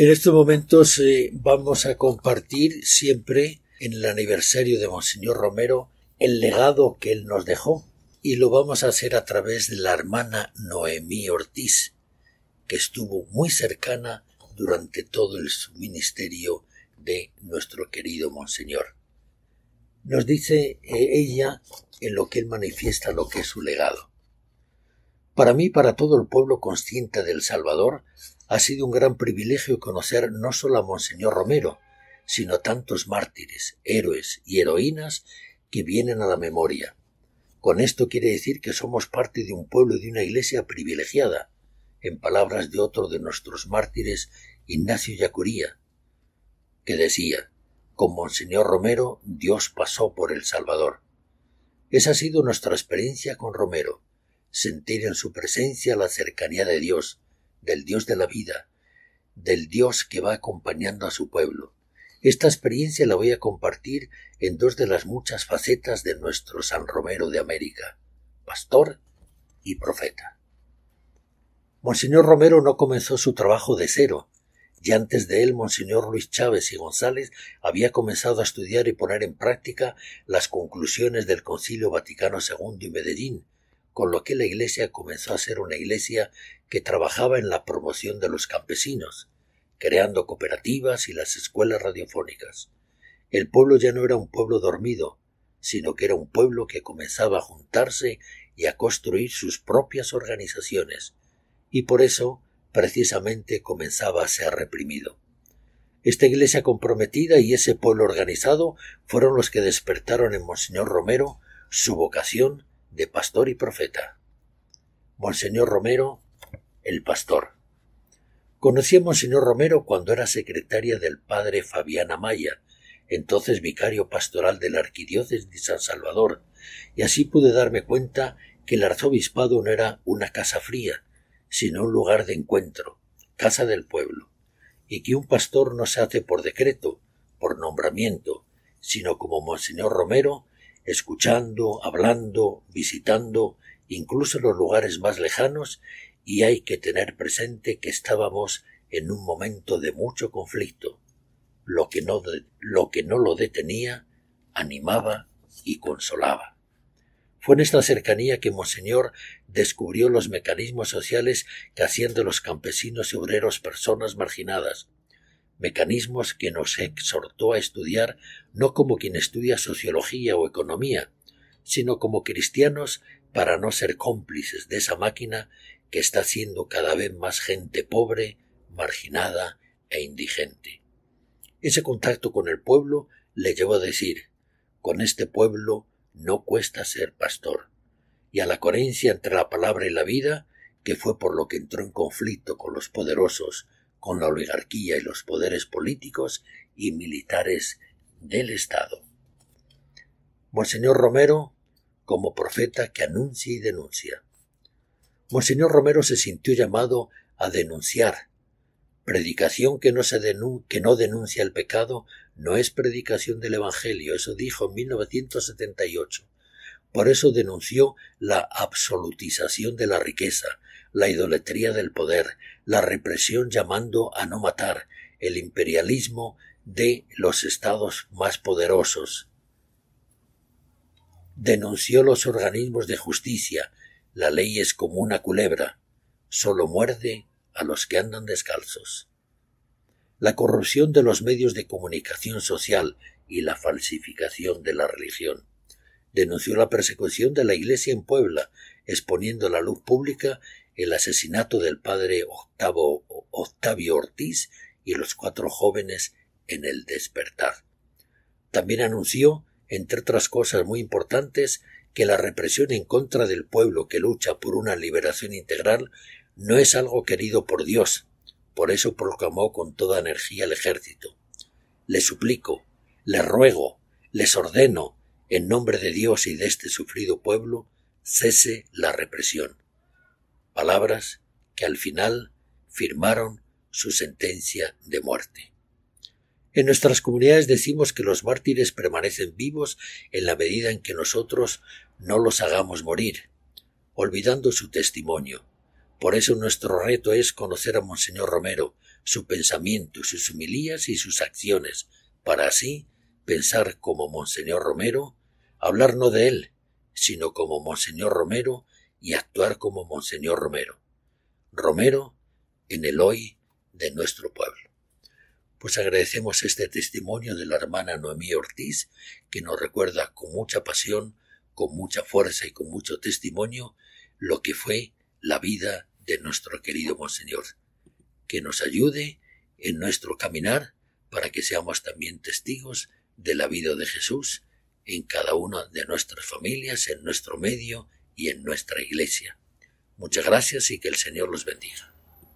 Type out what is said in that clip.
En estos momentos eh, vamos a compartir siempre en el aniversario de Monseñor Romero el legado que él nos dejó y lo vamos a hacer a través de la hermana Noemí Ortiz, que estuvo muy cercana durante todo el ministerio de nuestro querido Monseñor. Nos dice eh, ella en lo que él manifiesta lo que es su legado. Para mí, para todo el pueblo consciente del Salvador, ha sido un gran privilegio conocer no solo a Monseñor Romero, sino tantos mártires, héroes y heroínas que vienen a la memoria. Con esto quiere decir que somos parte de un pueblo y de una iglesia privilegiada, en palabras de otro de nuestros mártires, Ignacio Yacuría, que decía con Monseñor Romero Dios pasó por El Salvador. Esa ha sido nuestra experiencia con Romero, sentir en su presencia la cercanía de Dios, del Dios de la vida, del Dios que va acompañando a su pueblo. Esta experiencia la voy a compartir en dos de las muchas facetas de nuestro San Romero de América, pastor y profeta. Monseñor Romero no comenzó su trabajo de cero, y antes de él Monseñor Luis Chávez y González había comenzado a estudiar y poner en práctica las conclusiones del Concilio Vaticano II y Medellín, con lo que la Iglesia comenzó a ser una Iglesia que trabajaba en la promoción de los campesinos, creando cooperativas y las escuelas radiofónicas. El pueblo ya no era un pueblo dormido, sino que era un pueblo que comenzaba a juntarse y a construir sus propias organizaciones, y por eso precisamente comenzaba a ser reprimido. Esta iglesia comprometida y ese pueblo organizado fueron los que despertaron en Monseñor Romero su vocación de pastor y profeta. Monseñor Romero, el pastor. Conocí a Monseñor Romero cuando era secretaria del padre Fabián Amaya, entonces vicario pastoral de la arquidiócesis de San Salvador, y así pude darme cuenta que el arzobispado no era una casa fría, sino un lugar de encuentro, casa del pueblo, y que un pastor no se hace por decreto, por nombramiento, sino como Monseñor Romero, escuchando, hablando, visitando, incluso los lugares más lejanos, y hay que tener presente que estábamos en un momento de mucho conflicto. Lo que no, lo, que no lo detenía, animaba y consolaba. Fue en esta cercanía que Monseñor descubrió los mecanismos sociales que hacían de los campesinos y obreros personas marginadas, mecanismos que nos exhortó a estudiar no como quien estudia sociología o economía, sino como cristianos para no ser cómplices de esa máquina que está haciendo cada vez más gente pobre, marginada e indigente. Ese contacto con el pueblo le llevó a decir con este pueblo no cuesta ser pastor, y a la coherencia entre la palabra y la vida, que fue por lo que entró en conflicto con los poderosos con la oligarquía y los poderes políticos y militares del Estado. Monseñor Romero, como profeta que anuncia y denuncia. Monseñor Romero se sintió llamado a denunciar. Predicación que no, se no denuncia el pecado no es predicación del Evangelio, eso dijo en 1978. Por eso denunció la absolutización de la riqueza, la idolatría del poder, la represión llamando a no matar, el imperialismo de los estados más poderosos. Denunció los organismos de justicia, la ley es como una culebra, solo muerde a los que andan descalzos. La corrupción de los medios de comunicación social y la falsificación de la religión. Denunció la persecución de la Iglesia en Puebla, exponiendo a la luz pública el asesinato del padre Octavio Ortiz y los cuatro jóvenes en el despertar. También anunció, entre otras cosas muy importantes, que la represión en contra del pueblo que lucha por una liberación integral no es algo querido por Dios. Por eso proclamó con toda energía el ejército. Le suplico, le ruego, les ordeno, en nombre de Dios y de este sufrido pueblo, cese la represión palabras que al final firmaron su sentencia de muerte. En nuestras comunidades decimos que los mártires permanecen vivos en la medida en que nosotros no los hagamos morir, olvidando su testimonio. Por eso nuestro reto es conocer a Monseñor Romero, su pensamiento, sus humilías y sus acciones, para así pensar como Monseñor Romero, hablar no de él, sino como Monseñor Romero y actuar como Monseñor Romero. Romero en el hoy de nuestro pueblo. Pues agradecemos este testimonio de la hermana Noemí Ortiz, que nos recuerda con mucha pasión, con mucha fuerza y con mucho testimonio lo que fue la vida de nuestro querido Monseñor. Que nos ayude en nuestro caminar para que seamos también testigos de la vida de Jesús en cada una de nuestras familias, en nuestro medio y en nuestra iglesia. Muchas gracias y que el Señor los bendiga.